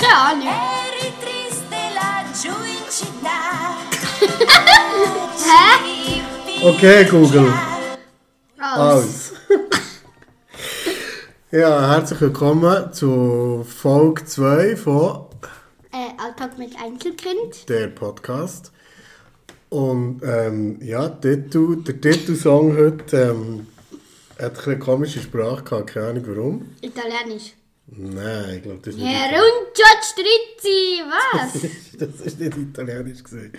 Keine Ahnung. eri triste laggiù in città. Hä? Okay, Google. Aus. Aus. ja, herzlich willkommen zu Folge 2 von Äh, Alltag mit Einzelkind. der Podcast. Und ähm, ja, der Titelsong heute ähm, hat ein bisschen komische Sprache gehabt, keine Ahnung warum. Italienisch. Nein, ich glaube, das ist nicht Heruncio Strizzi, was? das ist nicht italienisch gesehen.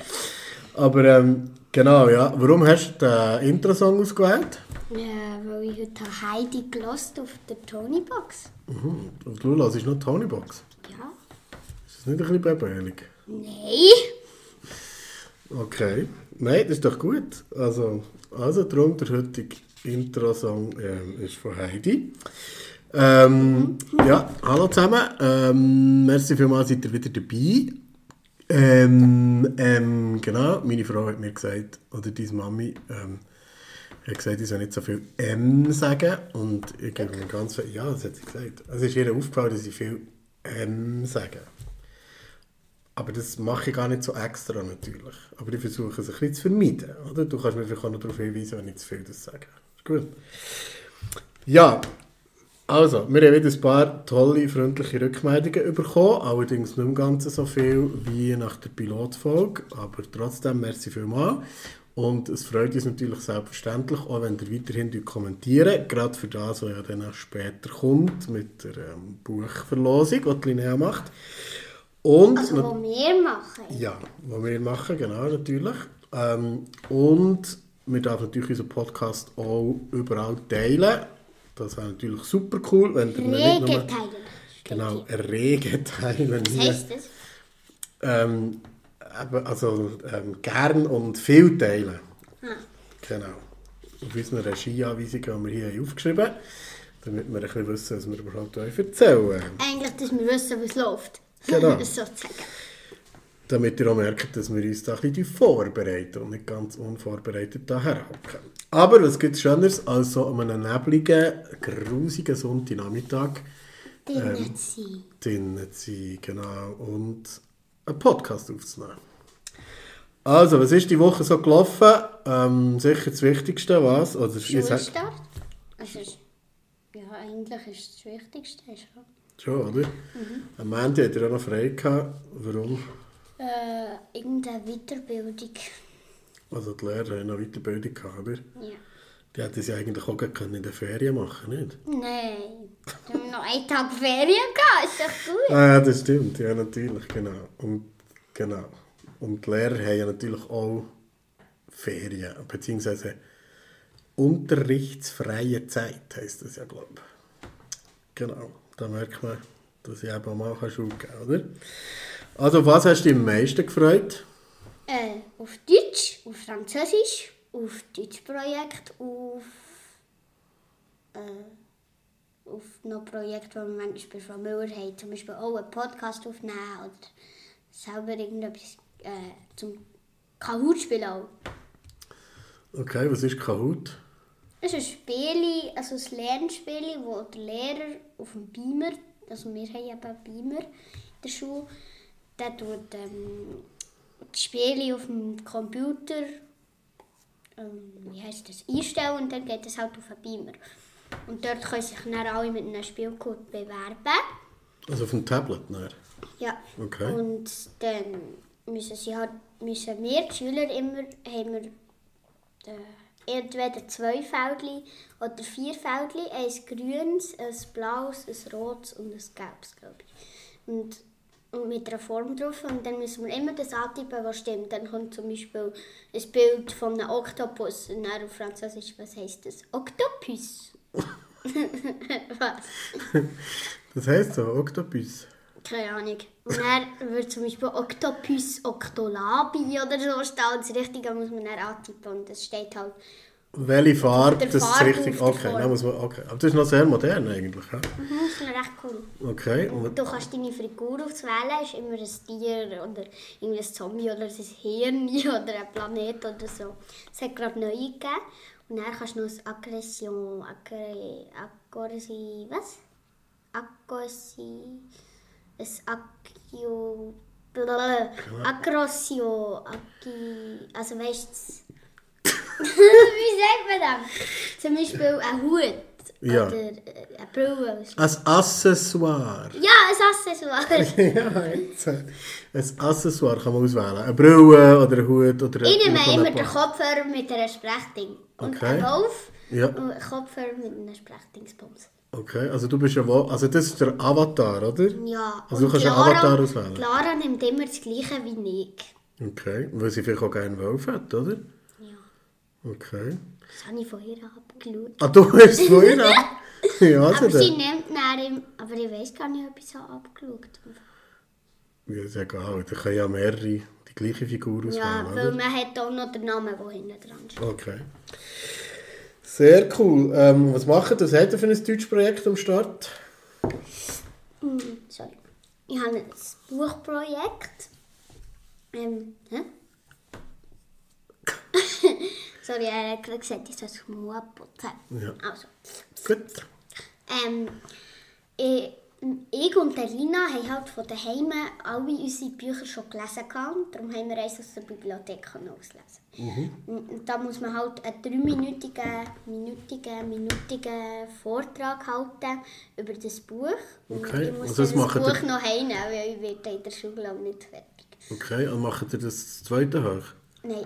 Aber ähm, genau, ja. Warum hast du den Intro-Song ausgewählt? ja, weil ich heute Heidi gelost auf der Tonybox. Mhm. Und du hörst noch Tony Box. Ja. Ist das nicht ein bisschen bebelig? Nein. Okay. Nein, das ist doch gut. Also, also darum, der heutige Intro-Song ähm, ist von Heidi. Ähm, ja, hallo zusammen. Ähm, merci vielmals, seid ihr wieder dabei. Ähm, ähm, genau, meine Frau hat mir gesagt, oder deine Mami, ähm, hat gesagt, ich soll nicht so viel M sagen. Und ich gebe mir ganz viel, ja, das hat sie gesagt. Also es ist ihr aufgefallen, dass ich viel M sage. Aber das mache ich gar nicht so extra natürlich. Aber ich versuche es ein bisschen zu vermeiden. Oder? Du kannst mir vielleicht auch noch darauf hinweisen, wenn ich zu viel das sage. Gut. Ja, also, wir haben wieder ein paar tolle, freundliche Rückmeldungen bekommen. Allerdings nicht im Ganzen so viel wie nach der Pilotfolge. Aber trotzdem, merci vielmals. Und es freut uns natürlich selbstverständlich, auch wenn ihr weiterhin kommentiert. Gerade für das, was ja dann auch später kommt, mit der ähm, Buchverlosung, die die Linnea macht. Und Also, was wir machen. ja, was wir machen, genau, natürlich. Ähm, und wir dürfen natürlich unseren Podcast auch überall teilen. Das wäre natürlich super cool, wenn ihr nicht nur... teilen. Genau, rege teilen. Was heisst das? Ähm, also ähm, gern und viel teilen. Ah. Genau. Auf unseren Regieanweisungen haben wir hier aufgeschrieben, damit wir ein bisschen wissen, was wir überhaupt euch erzählen. Eigentlich, dass wir wissen, wie es läuft. Genau. Sozusagen. Damit ihr auch merkt, dass wir uns da ein bisschen vorbereiten und nicht ganz unvorbereitet da herhocken. Aber was gibt es Schöneres als so an einem nebligen, grusigen Sonntagnachmittag Drinnen sein. drinnen zu sein, genau, und einen Podcast aufzunehmen. Also, was ist die Woche so gelaufen? Ähm, sicher das Wichtigste, was? Sagt- Schulstart. Ist, ja, eigentlich ist das Wichtigste. Schon. Schon, oder? Am Ende hat er auch noch frei gehabt. Warum? Äh, irgendeine Weiterbildung. Also die Lehrer haben noch Weiterbildung gehabt, oder? Ja. Die hätten sie eigentlich auch gleich in der Ferien machen nicht? Nein. Wir haben noch einen Tag Ferien gehabt, ist doch gut. Ah, ja, das stimmt, ja, natürlich, genau. Und, genau. Und die Lehrer haben ja natürlich auch Ferien, beziehungsweise unterrichtsfreie Zeit, heisst das ja, glaube ich. Genau, da merkt man, dass ich eben auch mal Schule geben kann, oder? Also, was hast du dich am meisten gefreut? Äh, auf Deutsch, auf Französisch, auf Deutschprojekt, auf. Äh, auf noch Projekte, die wir manchmal bei Frau Müller haben. Zum Beispiel auch einen Podcast aufnehmen oder selber irgendetwas äh, zum Kahoot spielen auch. Okay, was ist Kahoot? Es ist ein Spiel, also ein Lernspiel, wo der Lehrer auf dem Beamer, also wir haben eben Beamer in der Schule, der tut ähm, die Spiele auf dem Computer ähm, wie heisst das, einstellen und dann geht es halt auf den Beamer. Und dort können sich dann alle mit einem Spielcode bewerben. Also auf dem Tablet, ne? Ja. Okay. Und dann müssen, sie halt, müssen wir, die Schüler, immer haben wir, äh, entweder zwei Feldchen oder vier Feldchen, ein grünes, ein blaues, ein rotes und ein gelbes, glaube ich. Und mit einer Form drauf und dann müssen wir immer das antippen, was stimmt. Dann kommt zum Beispiel ein Bild von einem Oktopus und dann auf Französisch, was heisst das? Oktopus. was? Das heisst so, Oktopus. Keine Ahnung. Und dann wird zum Beispiel Octopus octolabi oder so stehen. Und das Richtige muss man dann antippen. Und das steht halt. Welche Farbe, das ist richtig. Okay, dann muss man, okay. Aber das ist noch sehr modern eigentlich. Ja? Mhm, das ist noch recht cool. Okay. Und, Du kannst deine Figur auswählen. ist immer ein Tier oder irgendwie ein Zombie oder ein Hirn oder ein Planet oder so. Es hat gerade neu gegeben. Und dann kannst du noch ein Aggression, Aggre, Aggressi, was? Aggressi, ein blablabla, Aggressio, Aggi, also weißt du, wie sagt man das? Zum Beispiel ein Hut Ja. oder eine Brille. Ein Accessoire. Ja, ein Accessoire. ja, jetzt. Ein Accessoire kann man auswählen. Eine Brille oder ein Hut oder Ich nehme immer ein den. Kopfhörer mit einer Sprechding. Und Okay. einen Wolf Ja. und einen Kopfhörer mit einem Sprechdingsbums. Okay, also du bist ja wohl, also das ist der Avatar, oder? Ja, Also du kannst einen Avatar auswählen. Clara nimmt immer das gleiche wie ich. Okay, weil sie vielleicht auch gerne Wolf hat, oder? Okay. das habe ich von ihr abgeschaut. Ah, du hast es von ihr ab? Ja, also Aber sie nimmt im- aber ich weiß gar nicht, ob ich so abgeschaut habe. Ja, ist egal, da können ja mehrere die gleiche Figur auswählen, Ja, weil oder? man hat auch noch den Namen, der hinten dran steht. Okay. Sehr cool. Ähm, was machen das? Was hat ihr für ein Deutschprojekt am Start? Hm, sorry. Ich habe ein Buchprojekt. Ähm, hä? sorry, er hat gerade gesagt, ich soll das mal putzen. Ja. Also, Gut. ähm, ich, ich und Lina haben halt von daheim alle unsere Bücher schon gelesen gehabt. Darum haben wir eins aus der Bibliothek auslesen. Und da muss man halt einen dreiminütigen, minütigen, minütigen Vortrag halten über das Buch. Und Okay, Ich muss also das das Buch ihr- noch heim, weil ich werde in der Schule auch nicht fertig. Okay, und macht ihr das zweite hoch? Nein.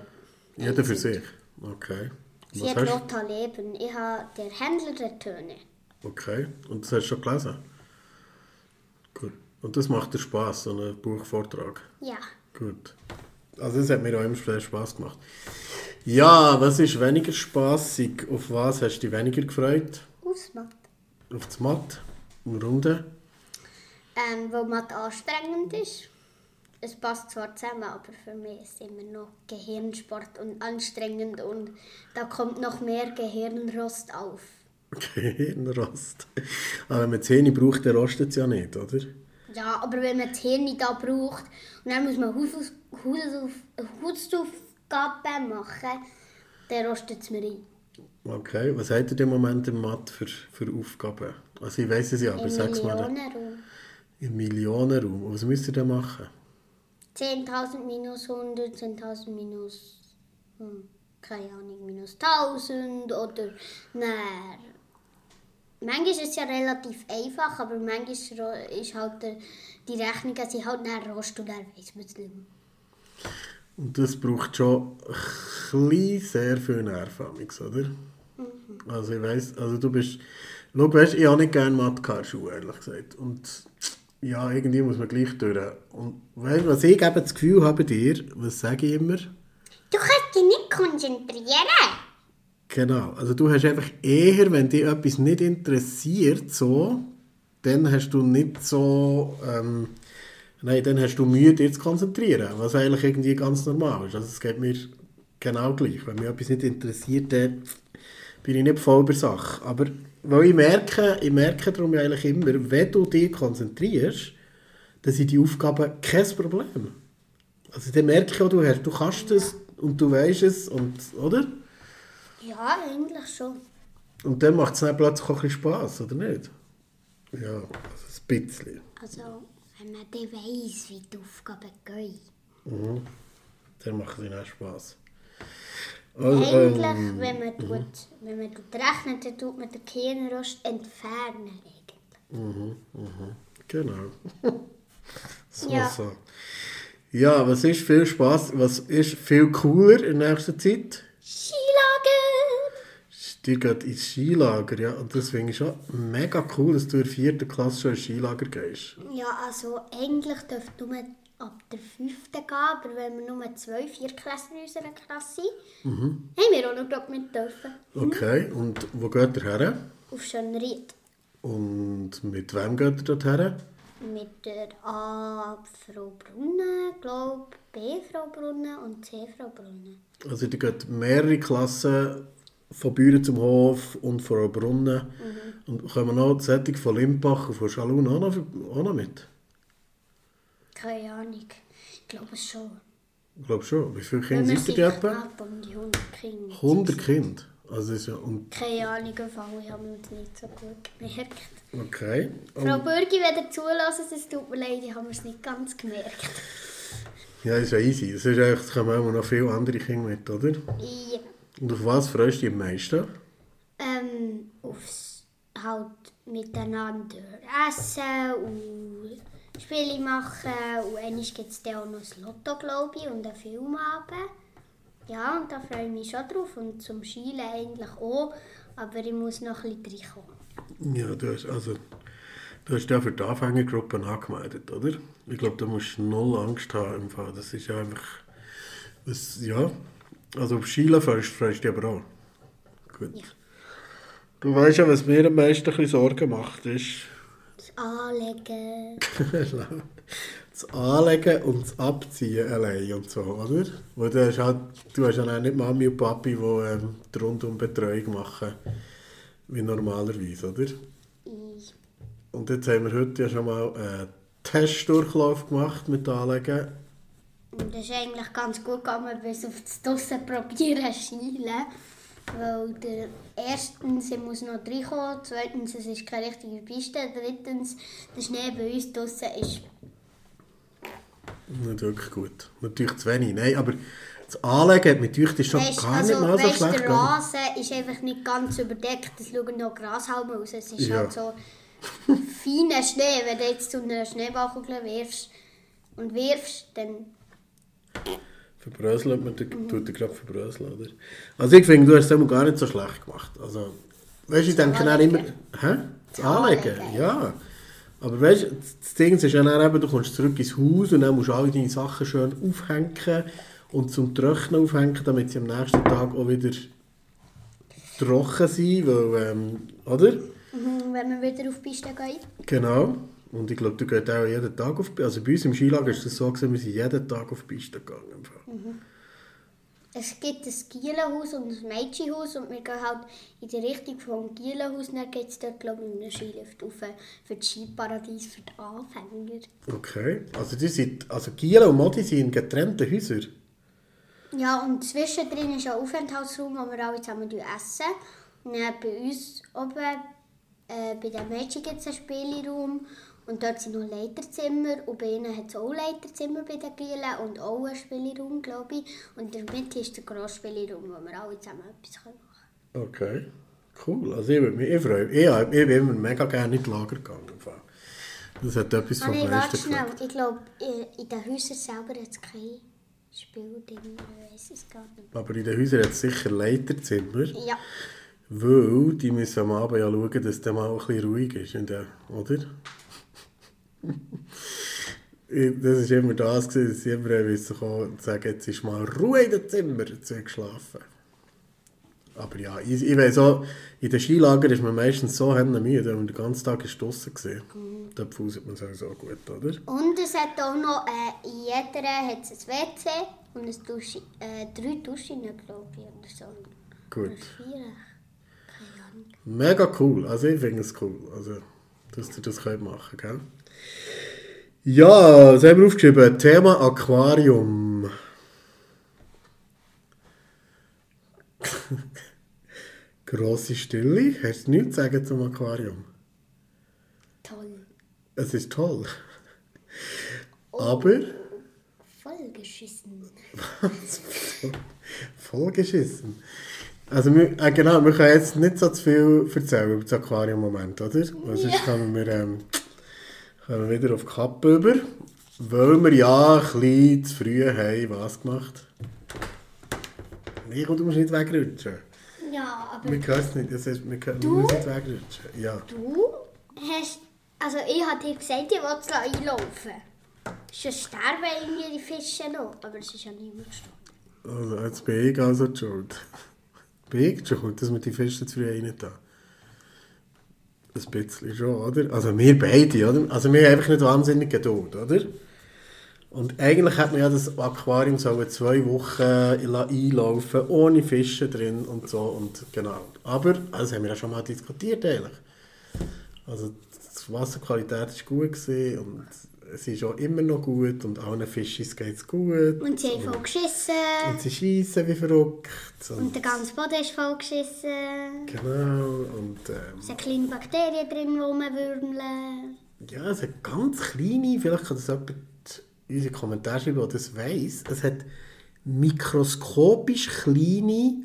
Jeder für sich? Okay. Sie Was hat Lotta Leben. Ich habe der Händler der Töne. Okay, und das hast du schon gelesen? Gut. Und das macht dir Spass, so ein Buchvortrag? Ja. Gut. Also das hat mir auch immer sehr Spass gemacht. Ja, was ist weniger spaßig? Auf was hast du dich weniger gefreut? Ausmacht. Auf das Matt? Warum denn? Ähm, weil Mathe anstrengend ist. Es passt zwar zusammen, aber für mich ist es immer noch Gehirnsport und anstrengend und da kommt noch mehr Gehirnrost auf. Gehirnrost. Aber wenn man Zähne braucht, dann rostet es ja nicht, oder? Ja, aber wenn man das Hirn da braucht und dann muss man Hausauf- Hausauf- Hausaufgaben machen, dann rostet es mir ein. Okay, was habt ihr im Moment im Mathe für, für Aufgaben? Also ich weiss es ja, aber Im sag's mal. Millionenraum. Im Millionenraum. Was müsst ihr denn machen? 10.000 minus 100, 10.000 minus, hm, keine Ahnung, minus 1000 oder nein. Manchmal ist es ja relativ einfach, aber manchmal ist halt der, die Rechnungen sind halt näher rost und dann weiss man es nicht mehr. Und das braucht schon ein bisschen sehr viel Nerv, amigs, oder? Also ich weiss, also du bist... Schau, weißt, ich habe nicht gerne Mathe gehabt ehrlich gesagt. Und ja, irgendwie muss man gleich durch. Und weißt, was ich eben das Gefühl habe dir, was sage ich immer? Du kannst dich nicht konzentrieren. Genau, also du hast einfach eher, wenn dich etwas nicht interessiert, so, dann hast du nicht so, ähm, nein, dann hast du Mühe, dich zu konzentrieren, was eigentlich irgendwie ganz normal ist. Also es geht mir genau gleich. Wenn mich etwas nicht interessiert, dann bin ich nicht voll bei Sache. Aber weil ich merke, ich merke darum eigentlich immer, wenn du dich konzentrierst, dann sind die Aufgaben kein Problem. Also dann merke ich auch, du, hast, du kannst es und du weißt es, und, oder? Ja, eigentlich schon. Und dann macht es dann plötzlich auch ein bisschen Spass, oder nicht? Ja, also ein bisschen. Also, wenn man dann weiss, wie die Aufgaben gehen. Dann macht es dann auch Spass. Also, Eigentlich, ähm, wenn man, tut, wenn man tut rechnet, dann tut man den Gehirnrost entfernen. Eigentlich. genau. so, Ja. so. Ja, was ist viel Spass, was ist viel cooler in nächster Zeit? Skilager! Dir geht ins Skilager, ja. Und das finde ich schon mega cool, dass du in der vierten Klasse schon ins Skilager gehst. Ja, also eigentlich dürfte nur ab der fünften gehen, aber wenn wir nur zwei Viertklässler in unserer Klasse sind, haben wir auch noch glaub, mit dürfen. Okay, und wo geht ihr her? Auf Schönried. Und mit wem geht ihr dort her? Mit der A Frau Brunnen, glaube B Frau Brunnen und C Frau Brunnen. Also die geht mehrere Klassen von Büren zum Hof und von Brunnen. Und kommen noch die Sättig von Limbach und von Schalun auch noch, auch noch mit? Ahnung. Ich glaube schon. Ich glaube schon. Wie viele Kinder sind ihr etwa? knapp um die 100 Kinder. 100 Kinder. Also ist ja, und, Keine Ahnung, Fall, ich habe das nicht so gut gemerkt. okay. Frau Und, Bürgi, wenn ihr zulässt, es tut mir leid, ich habe es nicht ganz gemerkt. ja, ist ja easy. Das ist eigentlich, da kommen auch noch viele andere Kinder mit, oder? Ja. Und auf was freust du dich am meisten? Ähm, aufs halt miteinander essen und Spiele machen und einmal gibt es dann auch noch das Lotto, glaube ich, und einen Filmabend. Ja, und da freue ich mich schon drauf und zum Schielen eigentlich auch, aber ich muss noch ein bisschen reinkommen. Ja, du hast, also, du hast ja für die Anfängergruppen angemeldet, oder? Ich glaube, da musst du null Angst haben im Fall. Das ist einfach... Das, ja, also auf Schielen freust, freust du dich aber auch. Gut. Ja. Du weißt ja, was mir am meisten ein Sorgen macht, ist... Das Anlegen. das Anlegen und das Abziehen allein und so, oder? Weil du hast, halt, du hast ja auch nicht Mami und Papi, die ähm, die Rundumbetreuung machen, wie normalerweise, oder? Ich, Und jetzt haben wir heute ja schon mal einen Testdurchlauf gemacht mit Anlegen. und das ist eigentlich ganz gut gegangen, bis auf das Draussen probieren schielen. Weil der, erstens, ich muss noch reinkommen, zweitens, es ist keine richtige Piste, drittens, der Schnee bei uns draussen ist Nicht wirklich gut. Natürlich zu wenig. Nein, aber das Anlegen mit euch das schon Weisst, gar also, nicht mal so schlecht der. Rasen ist einfach nicht ganz überdeckt. Es schauen noch Grashalme aus. Es ist Ja. halt so feiner Schnee. Wenn du jetzt zu einer Schneeballkugel wirfst und wirfst, dann... Verbröseln, man tut tut er gerade verbröseln, oder? Also ich finde, du hast es immer gar nicht so schlecht gemacht. Also, weißt du, ich denke dann immer... Hä? Das? Anlegen. Ja. Aber weißt du, das Ding ist ja dann eben, du kommst zurück ins Haus und dann musst du alle deine Sachen schön aufhängen und zum Trocknen aufhängen, damit sie am nächsten Tag auch wieder trocken sind, weil, ähm, oder? Mhm, Wenn wir wieder auf die Piste gehen. Genau. Und ich glaube, du gehst auch jeden Tag auf Also bei uns im Skilager ist das so, gewesen, wir sind jeden Tag auf die Piste gegangen. Fall. Es gibt ein Gielenhaus und ein Mädchenhaus und wir gehen halt in die Richtung vom Gielenhaus. Dann geht es dort, glaube ich, einen Skilift rauf für das Skiparadies für die Anfänger. Okay. Also die sind, also Giela und Modi sind in getrennten Häusern. Ja, und zwischendrin ist ein Aufenthaltsraum, wo wir alle zusammen essen. Und dann bei uns oben, äh, bei den Mädchen gibt es einen Spielraum. Und dort sind noch Leiterzimmer. Und bei ihnen hat es auch Leiterzimmer bei den Gielen und auch einen Spielraum, glaube ich. Und in der Mitte ist der grosse Spielraum, wo wir alle zusammen etwas machen können. Okay. Cool. Also ich würde mich, ich freue mich. Ich, ich bin immer mega gerne in die Lager gegangen. Das hat etwas Ah, nein, meisten warte schnell. Ich glaube, in- den Häusern selber hat es kein Spielding. Ich weiß es gar nicht. Aber in den Häusern hat es sicher Leiterzimmer. Ja. Weil die müssen am Abend ja schauen, dass es mal auch ein bisschen ruhig ist. Oder? Ich- Das war immer das, gewesen, dass sie immer wissen und sagen, jetzt ist mal Ruhe in dem Zimmer, jetzt wird geschlafen. Aber ja, ich, ich weiss auch, in den Skilagern ist man meistens so müde, wenn man den ganzen Tag ist draussen gesehen. Da fuselt man sowieso gut, oder? Und es hat auch noch, äh, in jeder hat es ein WC und ein Dusche, äh, drei Duschen, glaube ich, oder so. Gut. Oder vier. Mega cool. Also ich finde es cool, also, dass ihr das könnt machen gell? Ja, was haben wir aufgeschrieben? Thema Aquarium. Grosse Stille. Hast du nichts zu sagen zum Aquarium? Toll. Es ist toll. Aber Vollgeschissen. vollgeschissen. Also wir, äh, genau, wir können jetzt nicht so zu viel erzählen über das Aquarium im Moment, oder? Sonst kommen wir, ähm, kommen wir wieder auf die Kappe über. Weil wir ja ein bisschen zu früh haben was gemacht. Nee, komm, du musst nicht wegrutschen. Ja, aber Wir können es nicht, das heißt, wir, können, müssen nicht wegrutschen. Ja. du hast, also ich habe dir gesagt, ich will es einlaufen. Schon sterben irgendwie die Fische noch, aber es ist ja niemand gestorben. Also jetzt bin ich also die schuld. Bin ich die schuld, dass wir die Fische zu früh rein tun? Ein bisschen schon, oder? Also wir beide, oder? Also wir haben einfach nicht wahnsinnig Geduld, oder? Und eigentlich hat man ja das Aquarium so zwei Wochen einlaufen, ohne Fische drin und so und genau. Aber, das haben wir ja schon mal diskutiert eigentlich. Also die Wasserqualität ist gut und es ist auch immer noch gut und allen Fischis geht es gut. Und sie haben voll geschissen. Und sie schießen wie verrückt. Und, Und der ganze Boden ist voll geschissen. genau. Und ähm, Es sind kleine Bakterien drin, die rumwürmeln. ja, es hat ganz kleine, vielleicht kann das jemand in unsere Kommentare schreiben, der das weiss. Es hat mikroskopisch kleine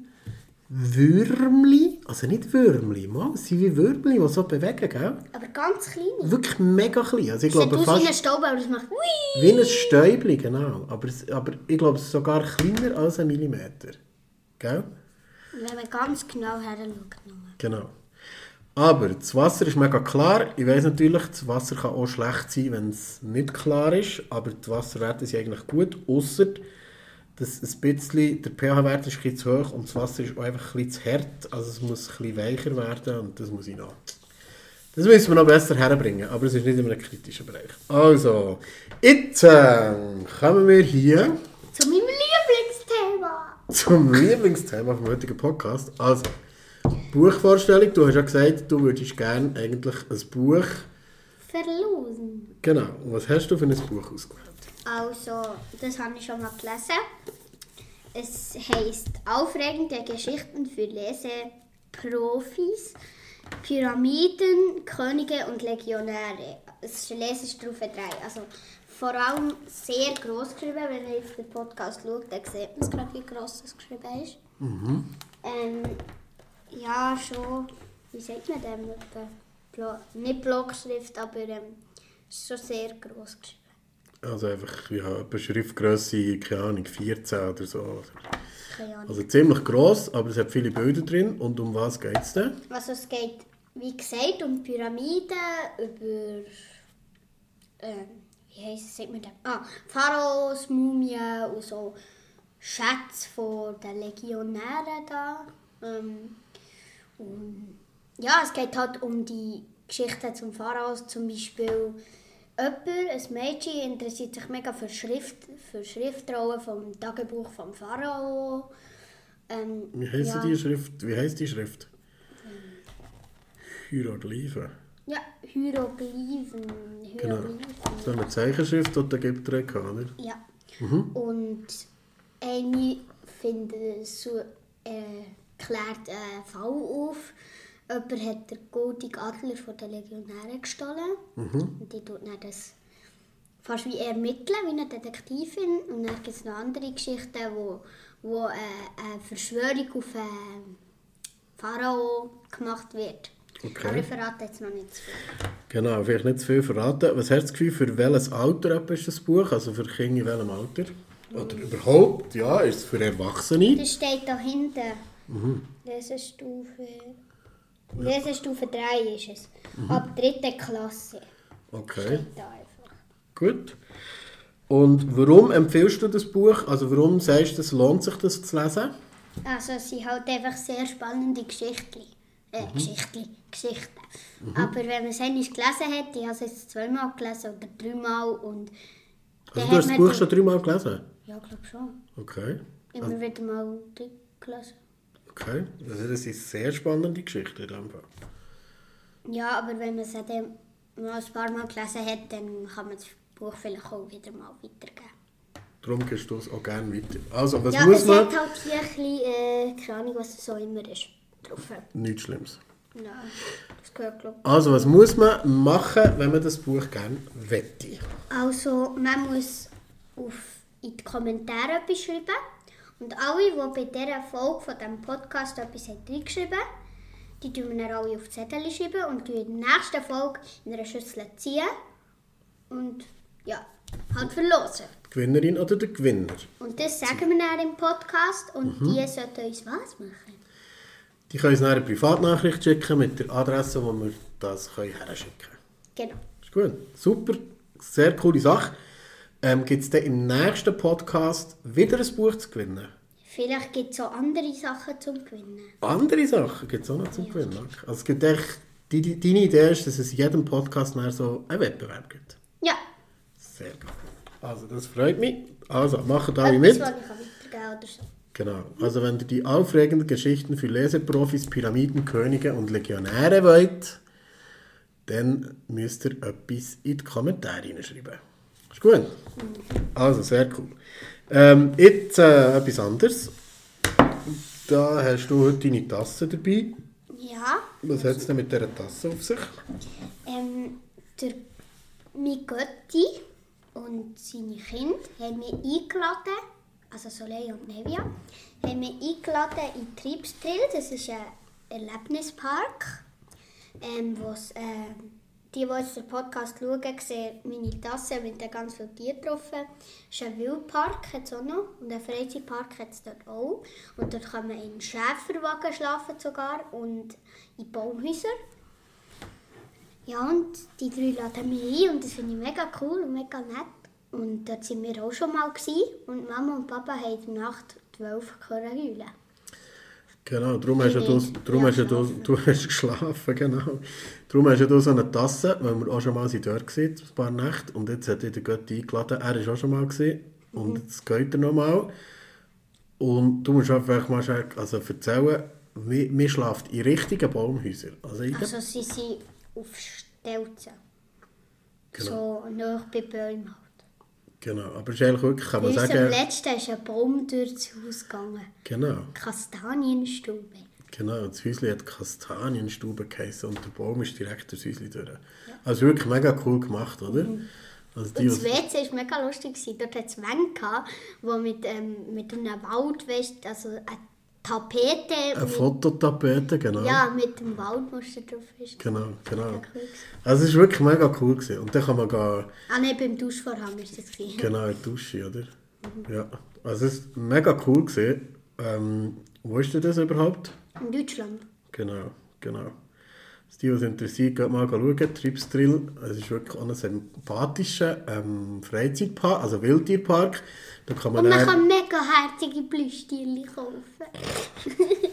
Würmli, also nicht Würmli, mal, es sind wie Würmli, die so bewegen, gell? Aber ganz kleine. Wirklich mega klein. Also ich Es glaube aus wie ein fast Staub, aber es macht «Ui!» wie ein Stäubli, genau. Aber, es, aber ich glaube, es ist sogar kleiner als ein Millimeter. Gell? Wenn man ganz genau her schaut. Genau. Aber das Wasser ist mega klar. Ich weiß natürlich, das Wasser kann auch schlecht sein, wenn es nicht klar ist. Aber die Wasserwerte sind eigentlich gut, außer dass ein bisschen, der pH-Wert ist ein bisschen zu hoch und das Wasser ist auch einfach ein bisschen zu hart. Also es muss ein bisschen weicher werden und das muss ich noch. Das müssen wir noch besser herbringen, aber es ist nicht in einem kritischen Bereich. Also, jetzt äh, kommen wir hier Zu meinem Lieblingsthema. zum Lieblingsthema vom heutigen Podcast. Also, Buchvorstellung. Du hast ja gesagt, du würdest gerne eigentlich ein Buch. Verlosen. Genau. Und was hast du für ein Buch ausgewählt? Also, das habe ich schon mal gelesen. Es heißt Aufregende Geschichten für Leseprofis, Pyramiden, Könige und Legionäre. Es ist Lesestufe 3. Also vor allem sehr groß geschrieben. Wenn ihr auf den Podcast schaut, dann sieht man es gerade, wie groß das geschrieben ist. Ähm, ja, schon, wie sagt man dem? Nicht Blockschrift, aber ähm, es ist schon sehr groß geschrieben. Also einfach, ja, etwa Schriftgröße, keine Ahnung, 14 oder so. Also ziemlich gross, aber es hat viele Bilder drin. Und um was geht es denn? Also es geht, wie gesagt, um Pyramiden, über, ähm, wie heisst es, sagt man das? Ah, Pharaos, Mumien und so Schätze von den Legionären da. Ähm, und ja, es geht halt um die Geschichte zum Pharaos, zum Beispiel jemand, ein Mädchen, interessiert sich mega für Schrift, für Schriftrollen vom Tagebuch vom Pharao. Ähm, Wie heisst ja. die Schrift? Wie heisst die Schrift? Hieroglyphen. Ja, Hieroglyphen. Genau. Hieroglyphen. So eine Zeichenschrift, die der gibt drin, oder? Ja. Und eine findet so äh, klärt einen Fall auf. Jemand hat den goldenen Adler von den Legionären gestohlen. Und die tut dann das fast wie ermitteln, wie eine Detektivin. Und dann gibt es noch andere Geschichten, wo, wo äh, eine Verschwörung auf einen Pharao gemacht wird. Okay. Aber ich verrate jetzt noch nicht zu viel. Genau, vielleicht nicht zu viel verraten. Was hast du das Gefühl, für welches Alter ist das Buch? Also für Kinder in welchem Alter? Oder überhaupt, ja, ist es für Erwachsene? Das steht da hinten. Lesestufe. Lesestufe 3 ist es. Ab dritte Klasse. Okay, gut. Und warum empfiehlst du das Buch? Also warum sagst du, es lohnt sich, das zu lesen? Also es sind halt einfach sehr spannende Geschichten. Äh, Geschichten. Geschichten. Aber wenn man es einmal gelesen hat, ich habe es jetzt zweimal gelesen oder dreimal und Also du hast das Buch schon dreimal gelesen? Ja, ich glaube schon. Okay, Immer wieder mal gelesen. Okay. Also das sind sehr spannende Geschichten in dem Fall. Ja, aber wenn man es dann mal ein paar Mal gelesen hat, dann kann man das Buch vielleicht auch wieder mal weitergeben. Darum gehst du es auch gerne weiter. Also, was Ja, muss es man... hat halt hier ein bisschen, äh, keine Ahnung, was es so immer ist. Drauf. Nichts Schlimmes. Nein, das gehört, glaube Also, was muss man machen, wenn man das Buch gerne wette? Also, man muss auf, in die Kommentare schreiben. Und alle, die bei dieser Folge von diesem Podcast etwas reingeschrieben haben, die tun wir alle auf die Zettel schreiben und die in der nächsten Folge in einer Schüssel ziehen. Und ja, halt verlosen. Die Gewinnerin oder der Gewinner? Und das sagen wir dann im Podcast und die sollten uns was machen? Die können uns dann eine Privatnachricht schicken mit der Adresse, wo wir das können herschicken können. Genau. Ist gut. Super. Sehr coole Sache. Ähm, Gibt es dann im nächsten Podcast wieder ein Buch zu gewinnen? Vielleicht gibt es auch andere Sachen zum Gewinnen. Andere Sachen gibt es auch noch zum Gewinnen. okay. Also es gibt echt, die, die, deine Idee ist, dass es in jedem Podcast nachher so einen Wettbewerb gibt. Ja, Sehr gut. Also das freut mich. Also macht alle etwas, mit. ich weitergeben oder so. Genau. Also wenn ihr die aufregenden Geschichten für Leseprofis, Pyramiden, Könige und Legionäre wollt, dann müsst ihr etwas in die Kommentare hineinschreiben. Ist gut? Also, sehr cool. Ähm, jetzt äh, etwas anderes. Da hast du heute deine Tasse dabei. Ja, Was hat es denn mit dieser Tasse auf sich? ähm, der mein Götti und seine Kinder haben mich eingeladen, also Soleil und Nevia, haben mich eingeladen in Triebstrill. Das ist ein Erlebnispark, ähm, wo's, äh, die, die jetzt den Podcast schauen, sehen meine Tasse mit den ganz vielen Tieren drauf. Es ist ein Wildpark hat's auch noch und ein Freizeitpark hat es dort auch. Und dort kann man in Schäferwagen schlafen sogar und in Baumhäusern. Ja, und die drei laden mich ein und das finde ich mega cool und mega nett. Und dort sind wir auch schon mal gewesen. und Mama und Papa haben in der Nacht zwölf können heulen. Genau, darum hast, ja du, darum Ja, hast ja du, schlafen. du hast geschlafen, genau. Darum hast ja du so eine Tasse, weil wir auch schon mal sind dort waren, ein paar Nächte. Und jetzt hat der Götti eingeladen, er war auch schon mal gewesen. Und jetzt geht er noch mal. Und du musst einfach mal also erzählen, wie, wie schlaft in richtigen Baumhäusern. Also in Also sie sind auf Stelzen. Genau. So nah bei Bäumen. Genau, aber es ist eigentlich wirklich, kann man uns am sagen, letzten ist ein Baum durchs Haus gegangen. genau, Kastanienstube. genau, das Häuschen hat Kastanienstube geheißen und der Baum ist direkt durchs Häuschen durch. Also wirklich mega cool gemacht, oder? Also die, Und das WC war mega lustig. gewesen. Dort hatte es Wände, gehabt, wo mit, ähm, mit einem Wald, weißt, also eine Tapete. Eine Fototapete, genau. ja, mit dem Waldmuster drauf ist. Genau, genau. Cool. Also es war wirklich mega cool. Gewesen. Und dann kann man gehen, Ah nein, beim Duschvorhang ist das gewesen. genau Dusche, oder? Ja. Also es ist mega cool. Gewesen. Ähm, wo ist denn das überhaupt? In Deutschland. Genau, genau. Die, es interessiert, geht mal schauen. Tripsdrill. Es ist wirklich ein sympathischer ähm, Freizeitpark, also Wildtierpark. Da kann man, Und man dann- kann mega herzige Plüschtierchen kaufen.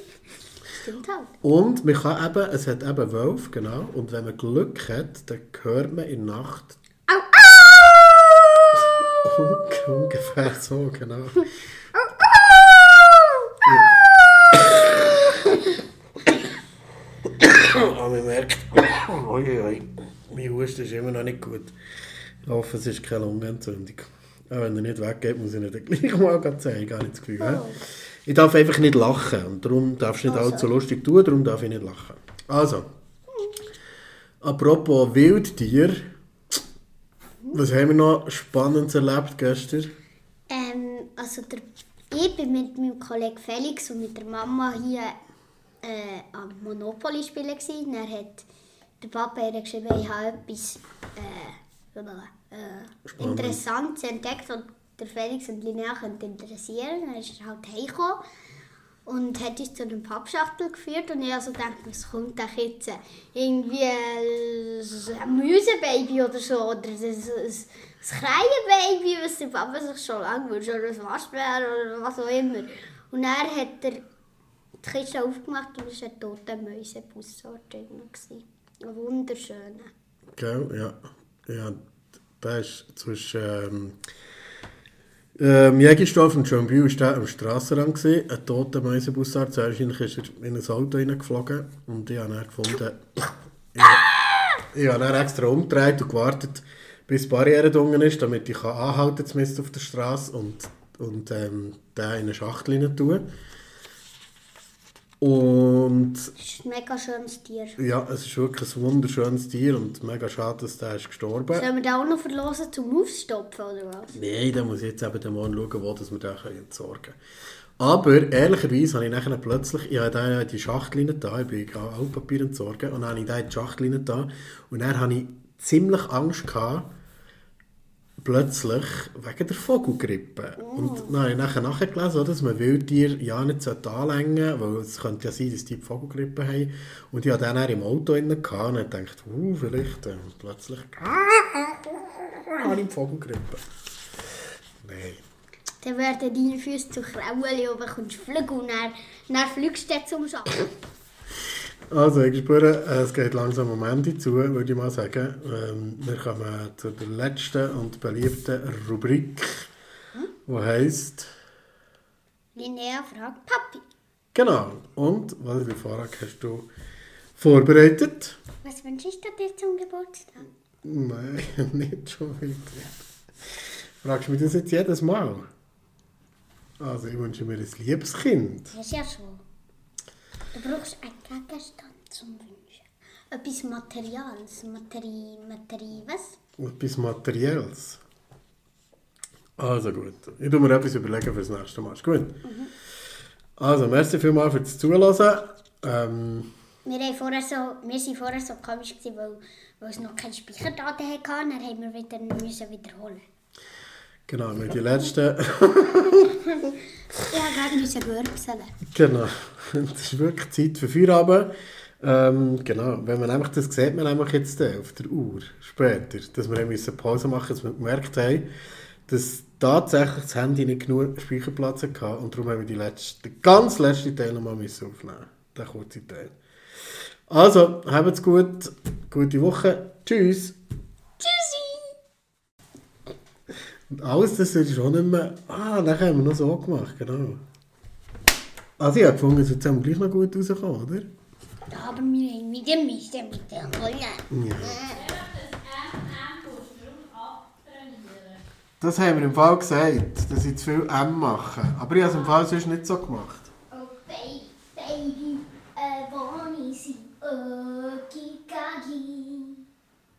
Stimmt halt. Und man kann eben, es hat eben Wölfe, genau. Und wenn man Glück hat, dann hört man in der Nacht Au, au! ungefähr so, genau. Aber man merkt, oi, oi, mein Husten ist immer noch nicht gut. Ich hoffe, es ist keine Lungenentzündung. Auch wenn er nicht weggeht, muss ich dann gleich mal zeigen. Gar nicht das Gefühl. hä? Ich darf einfach nicht lachen. Und darum darfst du nicht allzu lustig tun, darum darf ich nicht lachen. Also, apropos Wildtier. Was haben wir noch Spannendes erlebt gestern? Ähm, also der, ich bin mit meinem Kollegen Felix und mit der Mama hier äh, am Monopoly spielen gewesen. Dann hat der Papa ihr geschrieben, ich habe etwas äh, äh. Interessantes entdeckt und der Felix und Linnea könnte interessieren. Dann ist er halt heimgekommen und hat uns zu einem Pappschachtel geführt und ich also gedacht, was kommt da jetzt? Irgendwie ein Müsebaby oder so oder ein, ein, ein Kreienbaby, was der Papa sich schon lange wünscht oder ein Waschbär oder was auch immer. Und dann hat er die Kiste aufgemacht und es war ein toter Mäusebussorte drin. gewesen. Ein wunderschöner. Gell? Ja. ja. Da ist zwischen ähm, ähm, und John Biel ist der am Strassenrand gesehen, ein toter Mäusebussard. Wahrscheinlich ist er in ein Auto reingeflogen und ich habe dann gefunden, ich, ich habe dann extra umgedreht und gewartet, bis die Barriere unten ist, damit ich kann anhalten zumindest auf der Straße und, und ähm, den in eine Schachtel rein tun. Und Das ist ein mega schönes Tier. ja, es ist wirklich ein wunderschönes Tier und mega schade, dass der ist gestorben. Sollen wir den auch noch verlosen zum Aufstopfen oder was? Nein, da muss ich jetzt eben Mann schauen, wo dass wir den entsorgen können. Aber ehrlicherweise habe ich nachher plötzlich, ich habe da in die Schachtel rein da, ich bin auch Altpapier entsorgen, und dann habe ich da die Schachtel rein da und dann habe ich ziemlich Angst gehabt, plötzlich wegen der Vogelgrippe. Und dann habe ich nachher nachgelesen, oder, dass man Wildtiere ja nicht anlängen sollte, weil es könnte ja sein, dass die die Vogelgrippe haben. Und ich hatte dann im Auto gehabt und gedacht, uh, vielleicht äh, plötzlich habe ich die Vogelgrippe. Nein. Dann werden deine Füße zu Krauen und bekommst Flügel und dann, dann fliegst du zum Schatten. Also, ich spüre, es geht langsam am Ende zu, würde ich mal sagen. Ähm, wir kommen zu der letzten und beliebten Rubrik, die heisst Linnea fragt Papi. Genau. Und welche Frage hast du vorbereitet? Was wünschst du dir zum Geburtstag? Nein, nicht schon wieder. Fragst du mich das jetzt jedes Mal? Also, ich wünsche mir ein liebes Kind. Das ist ja so. Du brauchst einen Gegenstand zum Wünschen. Etwas Materials. Materi... Materi... was? Etwas Materielles. Also gut. Ich tue mir etwas überlegen für das nächste Mal. Ist gut? Also, merci vielmals fürs Zuhören. Ähm, Wir, haben vorher so, wir sind vorher so komisch, gewesen, weil, weil es noch keine Speicherdaten hatte. Dann haben wir wieder müssen wiederholen. Genau, mit die letzten. Habe gerade müssen gürpseln. genau. Es ist wirklich Zeit für Feierabend. Ähm, genau, wenn man nämlich, das sieht man nämlich jetzt auf der Uhr später, dass wir müssen Pause machen dass wir gemerkt haben, dass tatsächlich das Handy nicht genug Speicherplatz hatte und darum haben wir die letzte, den ganz letzten Teil nochmal müssen aufnehmen Den kurzen Teil. Also, habt's gut, gute Woche, tschüss! alles das ist auch nicht mehr. Ah, dann haben wir noch so gemacht, genau. Also ich habe gefunden, es ist gleich noch gut rauskommen, oder? Ja, aber wir haben wieder Mist mit der Rolle. Ja. Das haben wir im Fall gesagt, dass ich zu viel M mache. Aber ich habe es im Fall sonst nicht so gemacht. Oh, Baby, Baby, äh, Bonnie, sie, äh, Kikagi.